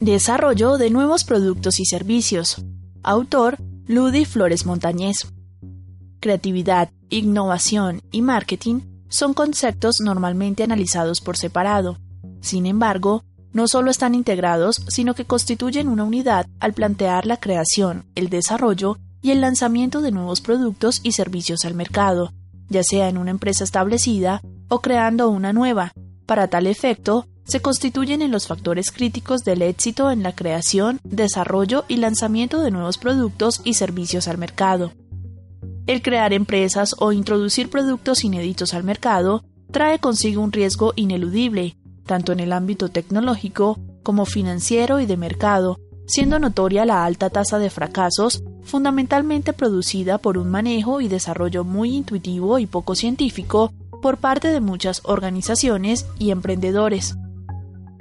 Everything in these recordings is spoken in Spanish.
Desarrollo de nuevos productos y servicios. Autor Ludi Flores Montañez. Creatividad, innovación y marketing son conceptos normalmente analizados por separado. Sin embargo, no solo están integrados, sino que constituyen una unidad al plantear la creación, el desarrollo y el lanzamiento de nuevos productos y servicios al mercado, ya sea en una empresa establecida o creando una nueva. Para tal efecto, se constituyen en los factores críticos del éxito en la creación, desarrollo y lanzamiento de nuevos productos y servicios al mercado. El crear empresas o introducir productos inéditos al mercado trae consigo un riesgo ineludible, tanto en el ámbito tecnológico como financiero y de mercado, siendo notoria la alta tasa de fracasos, fundamentalmente producida por un manejo y desarrollo muy intuitivo y poco científico por parte de muchas organizaciones y emprendedores.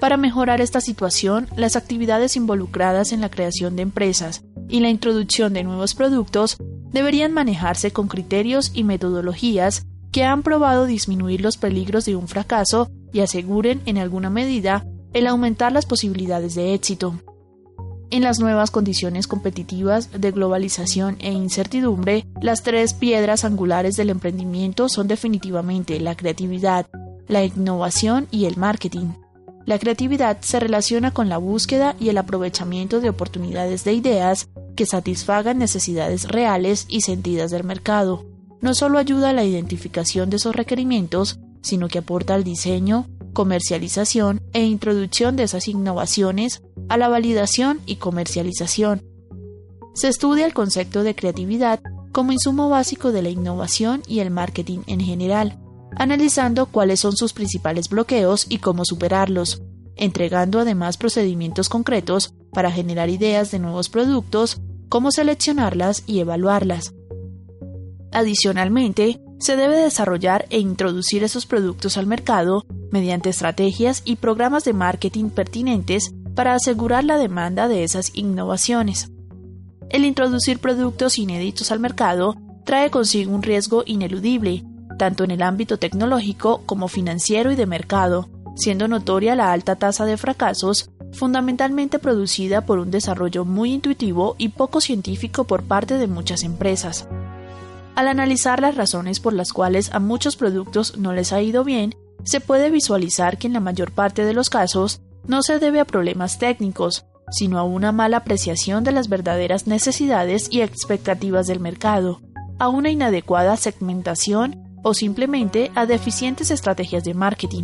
Para mejorar esta situación, las actividades involucradas en la creación de empresas y la introducción de nuevos productos deberían manejarse con criterios y metodologías que han probado disminuir los peligros de un fracaso y aseguren, en alguna medida, el aumentar las posibilidades de éxito. En las nuevas condiciones competitivas de globalización e incertidumbre, las tres piedras angulares del emprendimiento son definitivamente la creatividad, la innovación y el marketing. La creatividad se relaciona con la búsqueda y el aprovechamiento de oportunidades de ideas que satisfagan necesidades reales y sentidas del mercado. No solo ayuda a la identificación de esos requerimientos, sino que aporta al diseño, comercialización e introducción de esas innovaciones, a la validación y comercialización. Se estudia el concepto de creatividad como insumo básico de la innovación y el marketing en general analizando cuáles son sus principales bloqueos y cómo superarlos, entregando además procedimientos concretos para generar ideas de nuevos productos, cómo seleccionarlas y evaluarlas. Adicionalmente, se debe desarrollar e introducir esos productos al mercado mediante estrategias y programas de marketing pertinentes para asegurar la demanda de esas innovaciones. El introducir productos inéditos al mercado trae consigo un riesgo ineludible, tanto en el ámbito tecnológico como financiero y de mercado, siendo notoria la alta tasa de fracasos, fundamentalmente producida por un desarrollo muy intuitivo y poco científico por parte de muchas empresas. Al analizar las razones por las cuales a muchos productos no les ha ido bien, se puede visualizar que en la mayor parte de los casos no se debe a problemas técnicos, sino a una mala apreciación de las verdaderas necesidades y expectativas del mercado, a una inadecuada segmentación o simplemente a deficientes estrategias de marketing,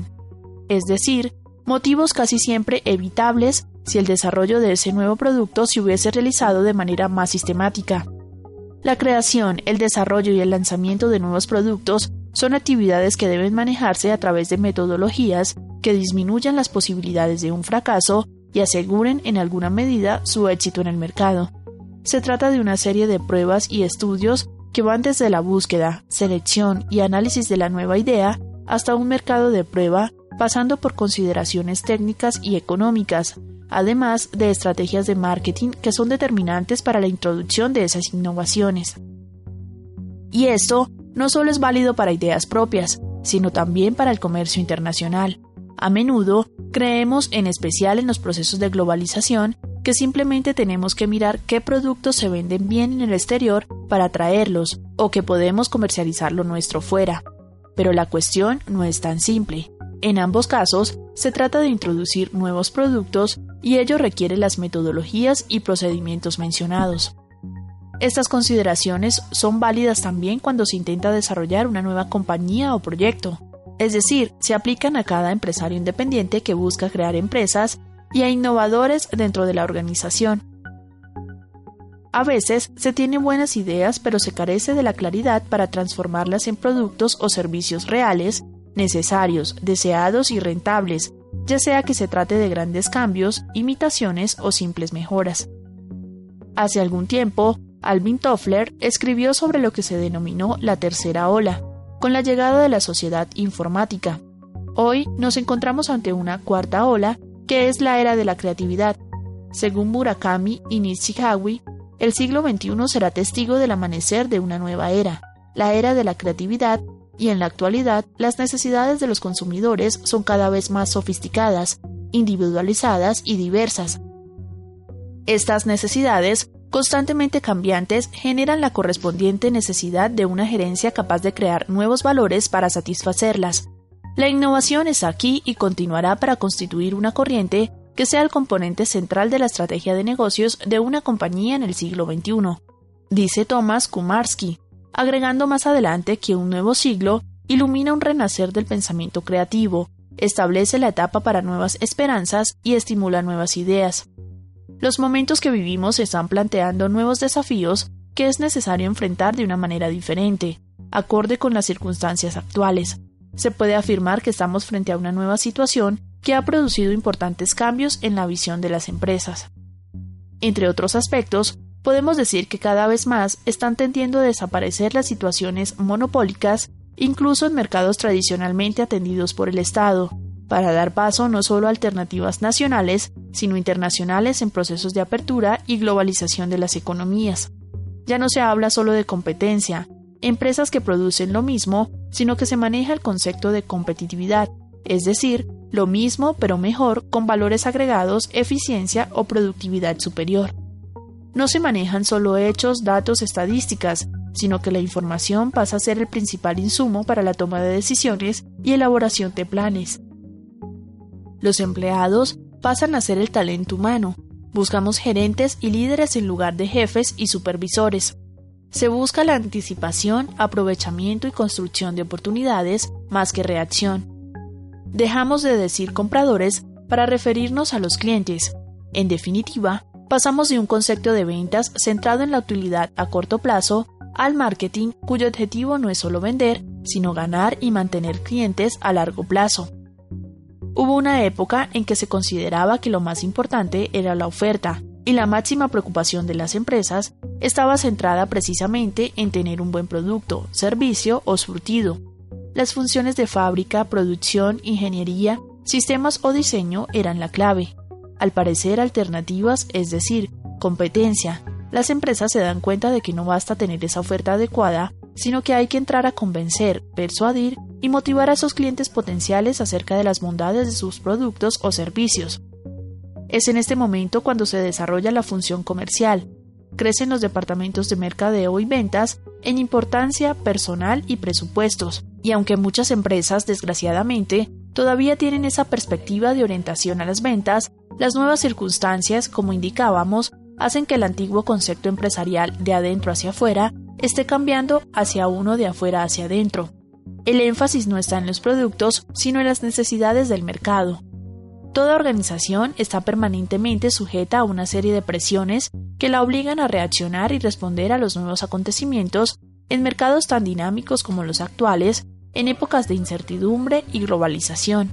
es decir, motivos casi siempre evitables si el desarrollo de ese nuevo producto se hubiese realizado de manera más sistemática. La creación, el desarrollo y el lanzamiento de nuevos productos son actividades que deben manejarse a través de metodologías que disminuyan las posibilidades de un fracaso y aseguren en alguna medida su éxito en el mercado. Se trata de una serie de pruebas y estudios que van desde la búsqueda, selección y análisis de la nueva idea hasta un mercado de prueba, pasando por consideraciones técnicas y económicas, además de estrategias de marketing que son determinantes para la introducción de esas innovaciones. Y esto no solo es válido para ideas propias, sino también para el comercio internacional. A menudo creemos en especial en los procesos de globalización que simplemente tenemos que mirar qué productos se venden bien en el exterior para traerlos o que podemos comercializar lo nuestro fuera. Pero la cuestión no es tan simple. En ambos casos, se trata de introducir nuevos productos y ello requiere las metodologías y procedimientos mencionados. Estas consideraciones son válidas también cuando se intenta desarrollar una nueva compañía o proyecto, es decir, se aplican a cada empresario independiente que busca crear empresas y a innovadores dentro de la organización. A veces se tienen buenas ideas pero se carece de la claridad para transformarlas en productos o servicios reales, necesarios, deseados y rentables, ya sea que se trate de grandes cambios, imitaciones o simples mejoras. Hace algún tiempo, Alvin Toffler escribió sobre lo que se denominó la tercera ola, con la llegada de la sociedad informática. Hoy nos encontramos ante una cuarta ola, que es la era de la creatividad. Según Murakami y Nishikawi, el siglo XXI será testigo del amanecer de una nueva era, la era de la creatividad, y en la actualidad las necesidades de los consumidores son cada vez más sofisticadas, individualizadas y diversas. Estas necesidades, constantemente cambiantes, generan la correspondiente necesidad de una gerencia capaz de crear nuevos valores para satisfacerlas. La innovación está aquí y continuará para constituir una corriente que sea el componente central de la estrategia de negocios de una compañía en el siglo XXI, dice Thomas Kumarski, agregando más adelante que un nuevo siglo ilumina un renacer del pensamiento creativo, establece la etapa para nuevas esperanzas y estimula nuevas ideas. Los momentos que vivimos están planteando nuevos desafíos que es necesario enfrentar de una manera diferente, acorde con las circunstancias actuales. Se puede afirmar que estamos frente a una nueva situación que ha producido importantes cambios en la visión de las empresas. Entre otros aspectos, podemos decir que cada vez más están tendiendo a desaparecer las situaciones monopólicas, incluso en mercados tradicionalmente atendidos por el Estado, para dar paso no solo a alternativas nacionales, sino internacionales en procesos de apertura y globalización de las economías. Ya no se habla solo de competencia, empresas que producen lo mismo, sino que se maneja el concepto de competitividad, es decir, lo mismo pero mejor con valores agregados, eficiencia o productividad superior. No se manejan solo hechos, datos, estadísticas, sino que la información pasa a ser el principal insumo para la toma de decisiones y elaboración de planes. Los empleados pasan a ser el talento humano. Buscamos gerentes y líderes en lugar de jefes y supervisores. Se busca la anticipación, aprovechamiento y construcción de oportunidades más que reacción. Dejamos de decir compradores para referirnos a los clientes. En definitiva, pasamos de un concepto de ventas centrado en la utilidad a corto plazo al marketing cuyo objetivo no es solo vender, sino ganar y mantener clientes a largo plazo. Hubo una época en que se consideraba que lo más importante era la oferta, y la máxima preocupación de las empresas estaba centrada precisamente en tener un buen producto, servicio o surtido, las funciones de fábrica, producción, ingeniería, sistemas o diseño eran la clave. Al parecer alternativas, es decir, competencia, las empresas se dan cuenta de que no basta tener esa oferta adecuada, sino que hay que entrar a convencer, persuadir y motivar a esos clientes potenciales acerca de las bondades de sus productos o servicios. Es en este momento cuando se desarrolla la función comercial. Crecen los departamentos de mercadeo y ventas en importancia personal y presupuestos, y aunque muchas empresas, desgraciadamente, todavía tienen esa perspectiva de orientación a las ventas, las nuevas circunstancias, como indicábamos, hacen que el antiguo concepto empresarial de adentro hacia afuera esté cambiando hacia uno de afuera hacia adentro. El énfasis no está en los productos, sino en las necesidades del mercado. Toda organización está permanentemente sujeta a una serie de presiones que la obligan a reaccionar y responder a los nuevos acontecimientos en mercados tan dinámicos como los actuales, en épocas de incertidumbre y globalización.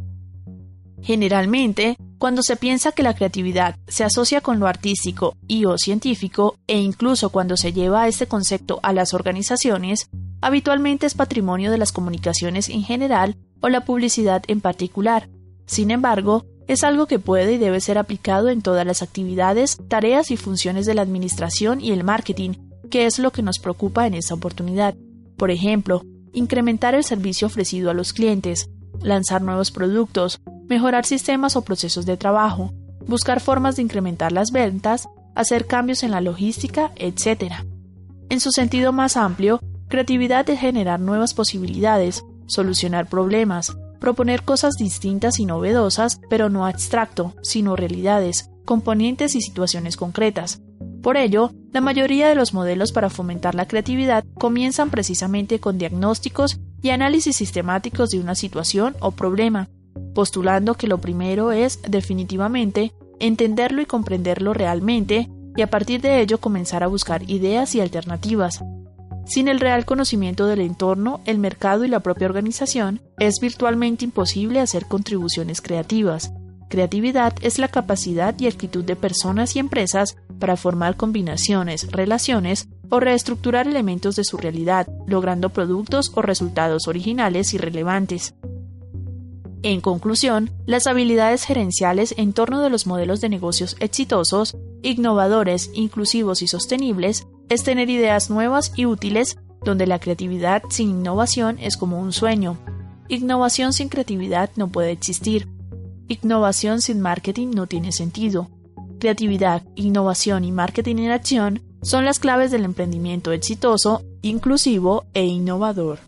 Generalmente, cuando se piensa que la creatividad se asocia con lo artístico y o científico, e incluso cuando se lleva este concepto a las organizaciones, habitualmente es patrimonio de las comunicaciones en general o la publicidad en particular. Sin embargo, es algo que puede y debe ser aplicado en todas las actividades, tareas y funciones de la administración y el marketing, que es lo que nos preocupa en esta oportunidad. Por ejemplo, incrementar el servicio ofrecido a los clientes, lanzar nuevos productos, mejorar sistemas o procesos de trabajo, buscar formas de incrementar las ventas, hacer cambios en la logística, etc. En su sentido más amplio, creatividad es generar nuevas posibilidades, solucionar problemas, proponer cosas distintas y novedosas, pero no abstracto, sino realidades, componentes y situaciones concretas, por ello, la mayoría de los modelos para fomentar la creatividad comienzan precisamente con diagnósticos y análisis sistemáticos de una situación o problema, postulando que lo primero es, definitivamente, entenderlo y comprenderlo realmente y a partir de ello comenzar a buscar ideas y alternativas. Sin el real conocimiento del entorno, el mercado y la propia organización, es virtualmente imposible hacer contribuciones creativas, Creatividad es la capacidad y actitud de personas y empresas para formar combinaciones, relaciones o reestructurar elementos de su realidad, logrando productos o resultados originales y relevantes. En conclusión, las habilidades gerenciales en torno de los modelos de negocios exitosos, innovadores, inclusivos y sostenibles es tener ideas nuevas y útiles donde la creatividad sin innovación es como un sueño. Innovación sin creatividad no puede existir. Innovación sin marketing no tiene sentido. Creatividad, innovación y marketing en acción son las claves del emprendimiento exitoso, inclusivo e innovador.